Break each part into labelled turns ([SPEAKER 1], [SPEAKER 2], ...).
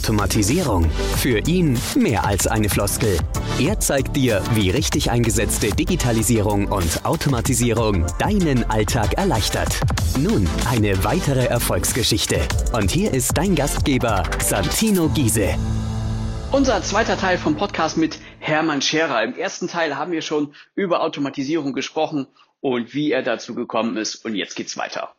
[SPEAKER 1] Automatisierung. Für ihn mehr als eine Floskel. Er zeigt dir, wie richtig eingesetzte Digitalisierung und Automatisierung deinen Alltag erleichtert. Nun eine weitere Erfolgsgeschichte. Und hier ist dein Gastgeber, Santino Giese.
[SPEAKER 2] Unser zweiter Teil vom Podcast mit Hermann Scherer. Im ersten Teil haben wir schon über Automatisierung gesprochen und wie er dazu gekommen ist. Und jetzt geht's weiter.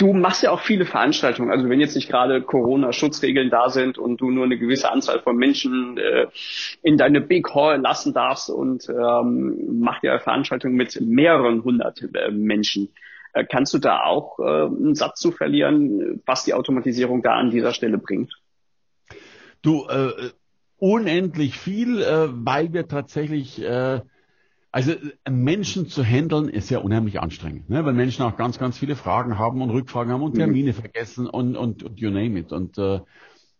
[SPEAKER 2] Du machst ja auch viele Veranstaltungen. Also wenn jetzt nicht gerade Corona-Schutzregeln da sind und du nur eine gewisse Anzahl von Menschen äh, in deine Big Hall lassen darfst und ähm, macht ja Veranstaltungen mit mehreren hundert äh, Menschen. Äh, kannst du da auch äh, einen Satz zu verlieren, was die Automatisierung da an dieser Stelle bringt?
[SPEAKER 3] Du, äh, unendlich viel, äh, weil wir tatsächlich äh, also Menschen zu handeln ist ja unheimlich anstrengend, ne? weil Menschen auch ganz, ganz viele Fragen haben und Rückfragen haben und mhm. Termine mhm. vergessen und, und, und you name it. Und äh,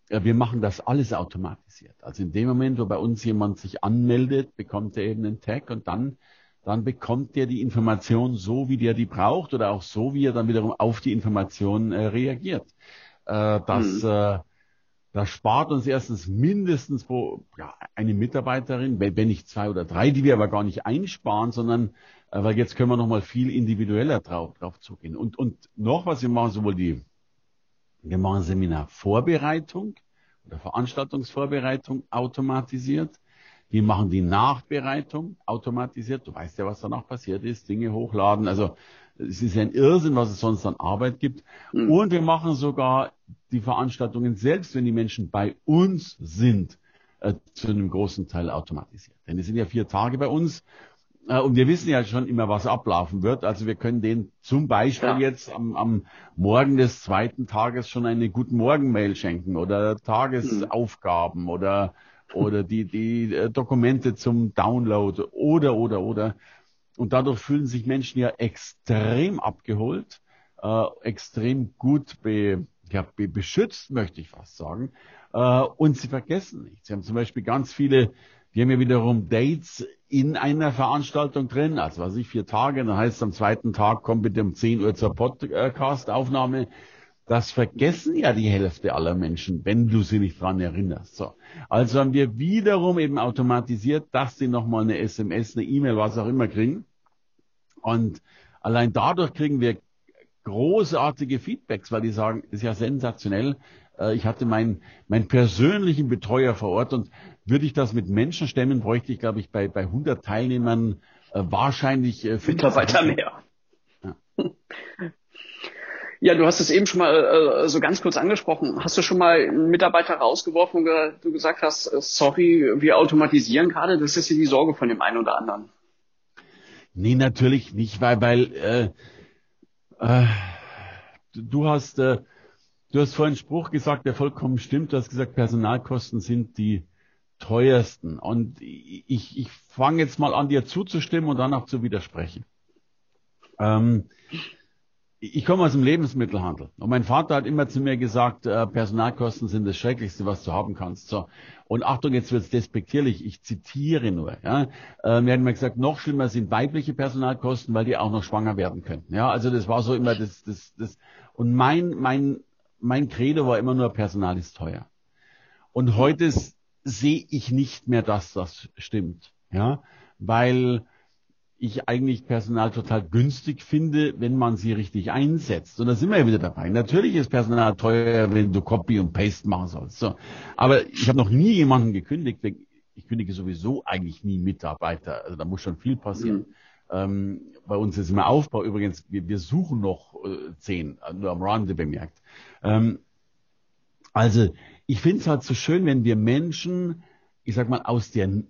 [SPEAKER 3] wir machen das alles automatisiert. Also in dem Moment, wo bei uns jemand sich anmeldet, bekommt er eben einen Tag und dann, dann bekommt er die Information so, wie der die braucht oder auch so, wie er dann wiederum auf die Information äh, reagiert. Äh, das mhm. äh, das spart uns erstens mindestens pro, ja, eine Mitarbeiterin, wenn nicht zwei oder drei, die wir aber gar nicht einsparen, sondern äh, weil jetzt können wir nochmal viel individueller drauf, drauf zugehen. Und, und noch was, wir machen sowohl die, wir machen Seminarvorbereitung oder Veranstaltungsvorbereitung automatisiert. Wir machen die Nachbereitung automatisiert. Du weißt ja, was danach passiert ist. Dinge hochladen. Also es ist ein Irrsinn, was es sonst an Arbeit gibt. Mhm. Und wir machen sogar die Veranstaltungen selbst, wenn die Menschen bei uns sind, äh, zu einem großen Teil automatisiert. Denn es sind ja vier Tage bei uns äh, und wir wissen ja schon immer, was ablaufen wird. Also wir können denen zum Beispiel ja. jetzt am, am Morgen des zweiten Tages schon eine Guten Morgen-Mail schenken oder Tagesaufgaben mhm. oder oder die, die äh, Dokumente zum Download oder, oder, oder. Und dadurch fühlen sich Menschen ja extrem abgeholt, äh, extrem gut be, ja, be, beschützt, möchte ich fast sagen. Äh, und sie vergessen nichts. Sie haben zum Beispiel ganz viele, die haben ja wiederum Dates in einer Veranstaltung drin, also was ich vier Tage, dann heißt es am zweiten Tag, kommt bitte um 10 Uhr zur Podcast-Aufnahme. Das vergessen ja die Hälfte aller Menschen, wenn du sie nicht dran erinnerst. So. Also haben wir wiederum eben automatisiert, dass sie nochmal eine SMS, eine E-Mail, was auch immer kriegen. Und allein dadurch kriegen wir großartige Feedbacks, weil die sagen, ist ja sensationell. Äh, ich hatte meinen, meinen persönlichen Betreuer vor Ort und würde ich das mit Menschen stemmen, bräuchte ich, glaube ich, bei, bei 100 Teilnehmern äh, wahrscheinlich
[SPEAKER 2] äh, Mitarbeiter mehr. Ja. ja. du hast es eben schon mal äh, so ganz kurz angesprochen. Hast du schon mal einen Mitarbeiter rausgeworfen und du gesagt hast, sorry, wir automatisieren gerade? Das ist ja die Sorge von dem einen oder anderen.
[SPEAKER 3] Nee, natürlich nicht, weil, weil äh, äh, du hast äh, du hast vorhin einen Spruch gesagt, der vollkommen stimmt. Du hast gesagt, Personalkosten sind die teuersten. Und ich, ich fange jetzt mal an, dir zuzustimmen und dann auch zu widersprechen. Ähm, ich komme aus dem Lebensmittelhandel und mein Vater hat immer zu mir gesagt, äh, Personalkosten sind das Schrecklichste, was du haben kannst. So. Und Achtung, jetzt wird es despektierlich, ich zitiere nur. Ja. Äh, wir haben immer gesagt, noch schlimmer sind weibliche Personalkosten, weil die auch noch schwanger werden könnten. Ja, also das war so immer das, das, das. Und mein, mein, mein Credo war immer nur, Personal ist teuer. Und heute sehe ich nicht mehr, dass das stimmt. Ja, weil ich eigentlich Personal total günstig finde, wenn man sie richtig einsetzt. Und da sind wir ja wieder dabei. Natürlich ist Personal teuer, wenn du Copy und Paste machen sollst. So. Aber ich habe noch nie jemanden gekündigt. Ich kündige sowieso eigentlich nie Mitarbeiter. Also da muss schon viel passieren. Mhm. Ähm, bei uns ist immer Aufbau. Übrigens, wir, wir suchen noch äh, zehn, nur am Rande bemerkt. Ähm, also ich finde es halt so schön, wenn wir Menschen, ich sag mal, aus der äh,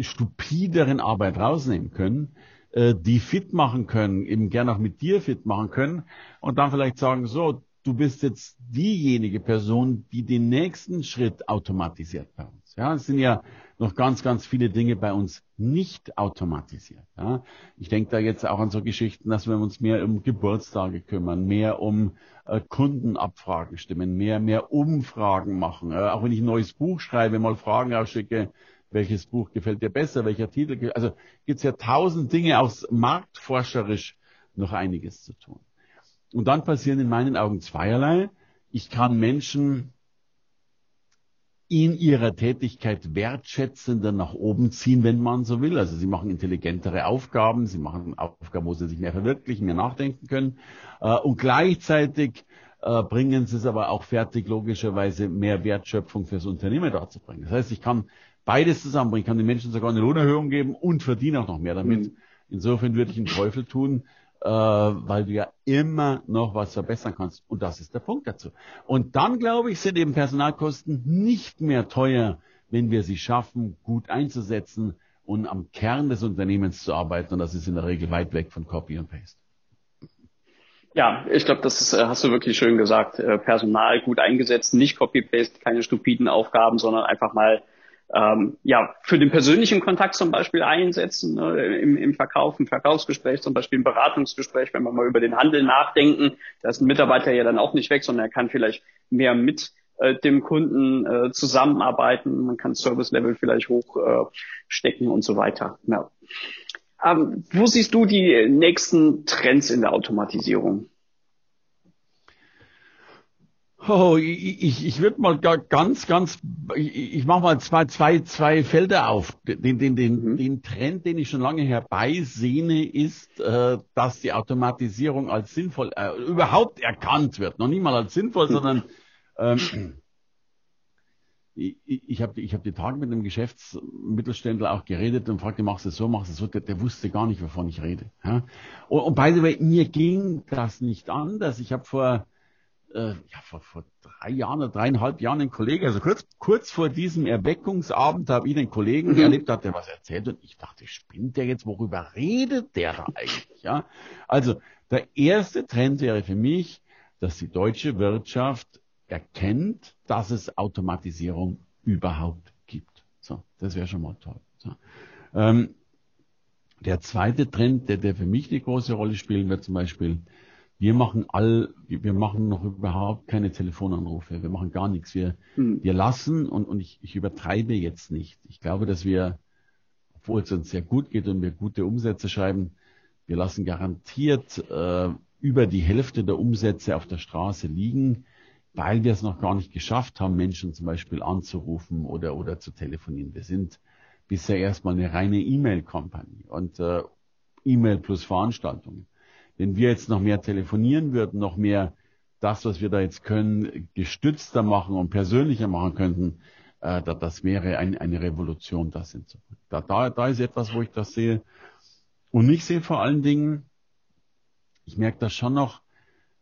[SPEAKER 3] stupideren Arbeit rausnehmen können, äh, die fit machen können, eben gern auch mit dir fit machen können und dann vielleicht sagen, so, du bist jetzt diejenige Person, die den nächsten Schritt automatisiert bei uns. Ja, es sind ja noch ganz, ganz viele Dinge bei uns nicht automatisiert. Ja, ich denke da jetzt auch an so Geschichten, dass wir uns mehr um Geburtstage kümmern, mehr um äh, Kundenabfragen stimmen, mehr, mehr Umfragen machen. Äh, auch wenn ich ein neues Buch schreibe, mal Fragen ausschicke, welches Buch gefällt dir besser, welcher Titel, also gibt es ja tausend Dinge aus marktforscherisch noch einiges zu tun. Und dann passieren in meinen Augen zweierlei. Ich kann Menschen in ihrer Tätigkeit wertschätzender nach oben ziehen, wenn man so will. Also sie machen intelligentere Aufgaben, sie machen Aufgaben, wo sie sich mehr verwirklichen, mehr nachdenken können. Äh, und gleichzeitig äh, bringen sie es aber auch fertig, logischerweise mehr Wertschöpfung fürs Unternehmen darzubringen. Das heißt, ich kann beides zusammenbringen. Ich kann den Menschen sogar eine Lohnerhöhung geben und verdiene auch noch mehr damit. Mhm. Insofern würde ich einen Teufel tun, äh, weil du ja immer noch was verbessern kannst. Und das ist der Punkt dazu. Und dann, glaube ich, sind eben Personalkosten nicht mehr teuer, wenn wir sie schaffen, gut einzusetzen und am Kern des Unternehmens zu arbeiten. Und das ist in der Regel weit weg von Copy und Paste.
[SPEAKER 2] Ja, ich glaube, das ist, äh, hast du wirklich schön gesagt. Äh, Personal gut eingesetzt, nicht Copy-Paste, keine stupiden Aufgaben, sondern einfach mal ähm, ja, für den persönlichen Kontakt zum Beispiel einsetzen, ne, im, im Verkauf, im Verkaufsgespräch, zum Beispiel im Beratungsgespräch, wenn wir mal über den Handel nachdenken, da ist ein Mitarbeiter ja dann auch nicht weg, sondern er kann vielleicht mehr mit äh, dem Kunden äh, zusammenarbeiten, man kann Service-Level vielleicht hochstecken äh, und so weiter. Ja. Ähm, wo siehst du die nächsten Trends in der Automatisierung?
[SPEAKER 3] Oh, ich, ich, ich würde mal ganz, ganz, ich, ich mache mal zwei, zwei, zwei Felder auf. Den, den, den, mhm. den Trend, den ich schon lange herbeisehne, ist, äh, dass die Automatisierung als sinnvoll, äh, überhaupt erkannt wird. Noch nicht mal als sinnvoll, sondern ähm, ich, ich habe ich hab die Tage mit einem Geschäftsmittelständler auch geredet und fragte, machst du es so, machst du es so, der, der wusste gar nicht, wovon ich rede. Ja? Und, und by the way, mir ging das nicht anders. Ich habe vor äh, ja, vor, vor drei Jahren oder dreieinhalb Jahren einen Kollegen, also kurz, kurz vor diesem Erweckungsabend habe ich einen Kollegen mhm. erlebt, hat der was erzählt und ich dachte, spinnt der jetzt, worüber redet der da eigentlich? Ja? Also der erste Trend wäre für mich, dass die deutsche Wirtschaft erkennt, dass es Automatisierung überhaupt gibt. So, das wäre schon mal toll. So. Ähm, der zweite Trend, der, der für mich eine große Rolle spielen wird, zum Beispiel, wir machen all, wir machen noch überhaupt keine Telefonanrufe, wir machen gar nichts. Wir, mhm. wir lassen, und, und ich, ich übertreibe jetzt nicht. Ich glaube, dass wir, obwohl es uns sehr gut geht und wir gute Umsätze schreiben, wir lassen garantiert äh, über die Hälfte der Umsätze auf der Straße liegen, weil wir es noch gar nicht geschafft haben, Menschen zum Beispiel anzurufen oder, oder zu telefonieren. Wir sind bisher erstmal eine reine E-Mail-Kompanie und äh, E-Mail plus Veranstaltungen. Wenn wir jetzt noch mehr telefonieren würden, noch mehr das, was wir da jetzt können, gestützter machen und persönlicher machen könnten, äh, da, das wäre ein, eine Revolution. Das sind so. Da, da, da ist etwas, wo ich das sehe. Und ich sehe vor allen Dingen, ich merke das schon noch,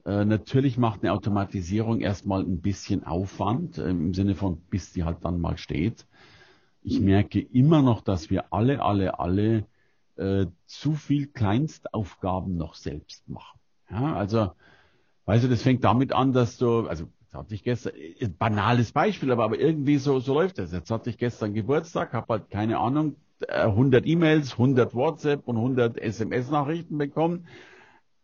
[SPEAKER 3] äh, natürlich macht eine Automatisierung erstmal ein bisschen Aufwand, äh, im Sinne von, bis die halt dann mal steht. Ich merke immer noch, dass wir alle, alle, alle äh, zu viel Kleinstaufgaben noch selbst machen. Ja, also, weißt du, das fängt damit an, dass du, also jetzt hatte ich gestern, äh, banales Beispiel, aber, aber irgendwie so, so läuft das. Jetzt hatte ich gestern Geburtstag, habe halt keine Ahnung, 100 äh, E-Mails, 100 WhatsApp und 100 SMS-Nachrichten bekommen.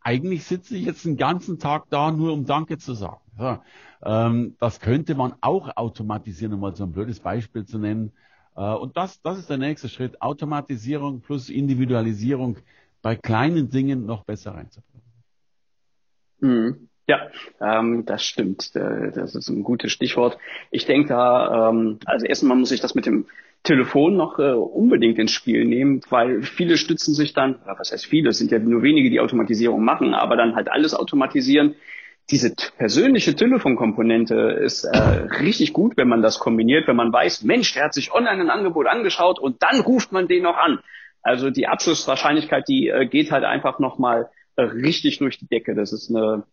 [SPEAKER 3] Eigentlich sitze ich jetzt den ganzen Tag da, nur um Danke zu sagen. So, ähm, das könnte man auch automatisieren, um mal so ein blödes Beispiel zu nennen. Äh, und das, das ist der nächste Schritt. Automatisierung plus Individualisierung bei kleinen Dingen noch besser reinzubringen.
[SPEAKER 2] Mhm. Ja, ähm, das stimmt. Äh, das ist ein gutes Stichwort. Ich denke da, ähm, also erstmal muss ich das mit dem Telefon noch äh, unbedingt ins Spiel nehmen, weil viele stützen sich dann, was heißt viele, es sind ja nur wenige, die Automatisierung machen, aber dann halt alles automatisieren diese persönliche Telefonkomponente ist äh, richtig gut, wenn man das kombiniert, wenn man weiß, Mensch, der hat sich online ein Angebot angeschaut und dann ruft man den noch an. Also die Abschlusswahrscheinlichkeit, die äh, geht halt einfach nochmal äh, richtig durch die Decke. Das ist eine,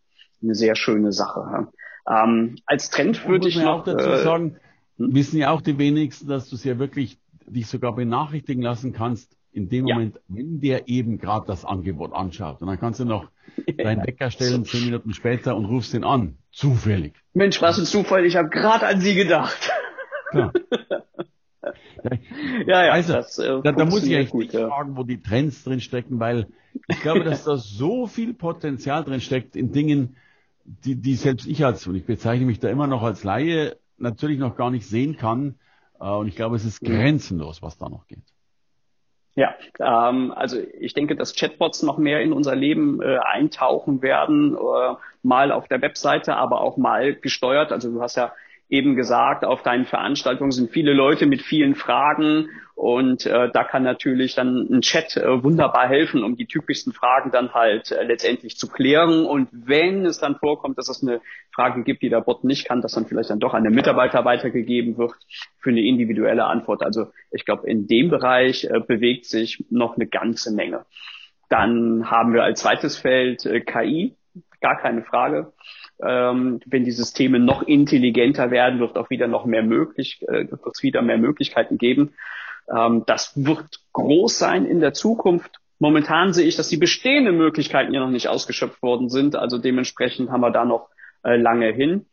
[SPEAKER 2] eine sehr schöne Sache. Ähm, als Trend würde ich noch
[SPEAKER 3] auch dazu äh, sagen, hm? wissen ja auch die wenigsten, dass du es ja wirklich dich sogar benachrichtigen lassen kannst, in dem ja. Moment, wenn der eben gerade das Angebot anschaut. Und dann kannst du noch deinen Wecker stellen, zehn Minuten später und rufst ihn an. Zufällig.
[SPEAKER 2] Mensch, was ein Zufall, ich habe gerade an Sie gedacht. Klar.
[SPEAKER 3] ja, ja, also, das, äh, da, da muss ich echt gut, ja. fragen, wo die Trends drin stecken, weil ich glaube, dass da so viel Potenzial drin steckt in Dingen, die, die selbst ich als, und ich bezeichne mich da immer noch als Laie, natürlich noch gar nicht sehen kann. Äh, und ich glaube, es ist grenzenlos, was da noch geht.
[SPEAKER 2] Ja, ähm, also ich denke, dass Chatbots noch mehr in unser Leben äh, eintauchen werden, äh, mal auf der Webseite, aber auch mal gesteuert. Also du hast ja eben gesagt, auf deinen Veranstaltungen sind viele Leute mit vielen Fragen und äh, da kann natürlich dann ein Chat äh, wunderbar helfen, um die typischsten Fragen dann halt äh, letztendlich zu klären. Und wenn es dann vorkommt, dass es eine Frage gibt, die der Bot nicht kann, dass dann vielleicht dann doch an den Mitarbeiter weitergegeben wird für eine individuelle Antwort. Also ich glaube, in dem Bereich äh, bewegt sich noch eine ganze Menge. Dann haben wir als zweites Feld äh, KI, gar keine Frage. Ähm, wenn die Systeme noch intelligenter werden, wird auch wieder noch mehr möglich, äh, wird es wieder mehr Möglichkeiten geben. Ähm, das wird groß sein in der Zukunft. Momentan sehe ich, dass die bestehenden Möglichkeiten ja noch nicht ausgeschöpft worden sind. Also dementsprechend haben wir da noch äh, lange hin.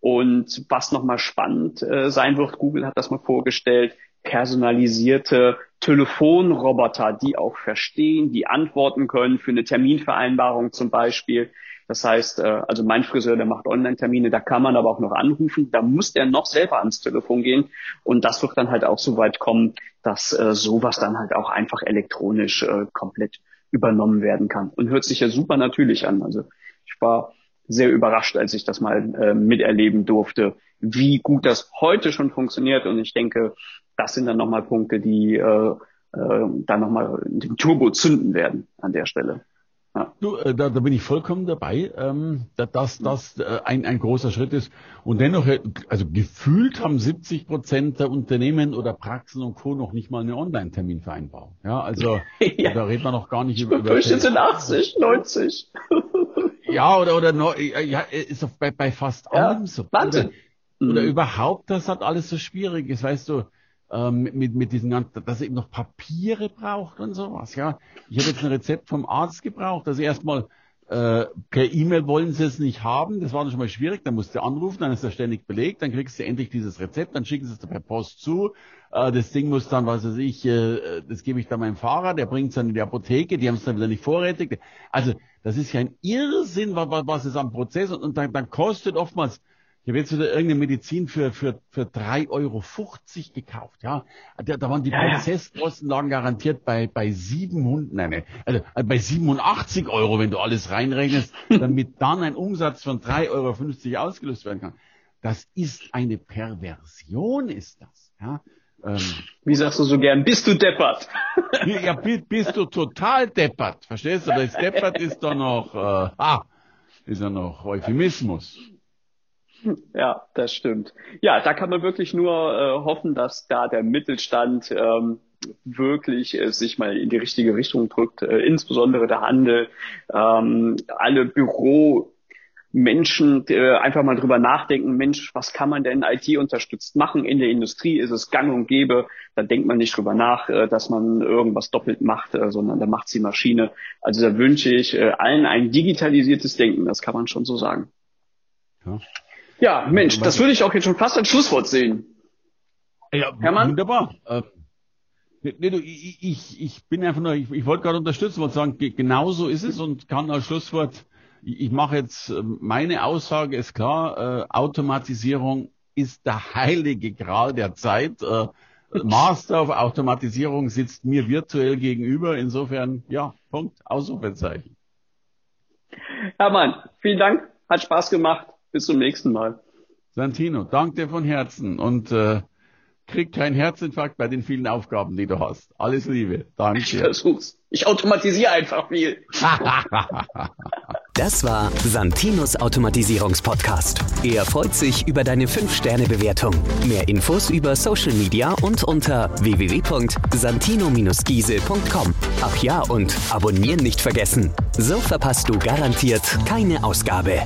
[SPEAKER 2] Und was nochmal spannend äh, sein wird, Google hat das mal vorgestellt, personalisierte Telefonroboter, die auch verstehen, die antworten können für eine Terminvereinbarung zum Beispiel. Das heißt, äh, also mein Friseur, der macht Online-Termine, da kann man aber auch noch anrufen, da muss der noch selber ans Telefon gehen und das wird dann halt auch so weit kommen, dass äh, sowas dann halt auch einfach elektronisch äh, komplett übernommen werden kann und hört sich ja super natürlich an. Also ich war sehr überrascht, als ich das mal äh, miterleben durfte, wie gut das heute schon funktioniert und ich denke, das sind dann nochmal Punkte, die äh, äh, dann nochmal den Turbo zünden werden an der Stelle.
[SPEAKER 3] Ja. Du, äh, da, da bin ich vollkommen dabei, ähm, dass das äh, ein, ein großer Schritt ist. Und dennoch, äh, also gefühlt haben 70 Prozent der Unternehmen oder Praxen und Co. noch nicht mal eine Online-Terminvereinbarung. Ja, also ja. da reden wir noch gar nicht über. über
[SPEAKER 2] Durchschnitt sind 80, 90.
[SPEAKER 3] ja, oder oder no, ja, ist bei, bei fast allem ja, so.
[SPEAKER 2] Wahnsinn.
[SPEAKER 3] Oder, oder mhm. überhaupt, das hat alles so schwierig ist, weißt du ähm, mit, mit diesen ganzen, dass er eben noch Papiere braucht und sowas, ja. Ich habe jetzt ein Rezept vom Arzt gebraucht, also erstmal äh, per E-Mail wollen sie es nicht haben, das war dann schon mal schwierig, dann musst du anrufen, dann ist er ständig belegt, dann kriegst du endlich dieses Rezept, dann schicken sie es dir per Post zu, äh, das Ding muss dann, was weiß ich, äh, das gebe ich dann meinem Fahrer, der bringt es dann in die Apotheke, die haben es dann wieder nicht vorrätig. Also das ist ja ein Irrsinn, was, was ist am Prozess und, und dann, dann kostet oftmals ich habe jetzt wieder irgendeine Medizin für, für, für 3,50 Euro gekauft, ja. Da, da waren die ja, Prozesskosten lagen garantiert bei, bei 700, nein, nein, also äh, bei 87 Euro, wenn du alles reinrechnest, damit dann ein Umsatz von 3,50 Euro ausgelöst werden kann. Das ist eine Perversion, ist das, ja.
[SPEAKER 2] Ähm, Wie sagst du so gern, bist du deppert?
[SPEAKER 3] ja, bist du total deppert, verstehst du? Das deppert ist doch noch, äh, ah, ist ja noch Euphemismus.
[SPEAKER 2] Ja, das stimmt. Ja, da kann man wirklich nur äh, hoffen, dass da der Mittelstand ähm, wirklich äh, sich mal in die richtige Richtung drückt, äh, insbesondere der Handel, ähm, alle Büro Menschen äh, einfach mal drüber nachdenken, Mensch, was kann man denn IT unterstützt machen? In der Industrie ist es gang und gäbe, da denkt man nicht drüber nach, äh, dass man irgendwas doppelt macht, äh, sondern da macht die Maschine. Also da wünsche ich äh, allen ein digitalisiertes Denken, das kann man schon so sagen. Ja. Ja, Mensch, das würde ich auch jetzt schon fast als Schlusswort sehen.
[SPEAKER 3] Ja, Hermann? Wunderbar. Äh, nee, du, ich, ich, bin einfach nur, ich, ich wollte gerade unterstützen und sagen, genau so ist es und kann als Schlusswort, ich, mache jetzt, ähm, meine Aussage ist klar, äh, Automatisierung ist der heilige Gral der Zeit. Äh, Master of Automatisierung sitzt mir virtuell gegenüber. Insofern, ja, Punkt, Ausrufezeichen.
[SPEAKER 2] Hermann, vielen Dank, hat Spaß gemacht. Bis zum nächsten Mal.
[SPEAKER 3] Santino, danke dir von Herzen und äh, krieg keinen Herzinfarkt bei den vielen Aufgaben, die du hast. Alles Liebe. Danke.
[SPEAKER 2] Ich versuch's. Ich automatisiere einfach viel.
[SPEAKER 1] Das war Santinos Automatisierungspodcast. Er freut sich über deine 5-Sterne-Bewertung. Mehr Infos über Social Media und unter www.santino-giese.com. Ach ja, und abonnieren nicht vergessen. So verpasst du garantiert keine Ausgabe.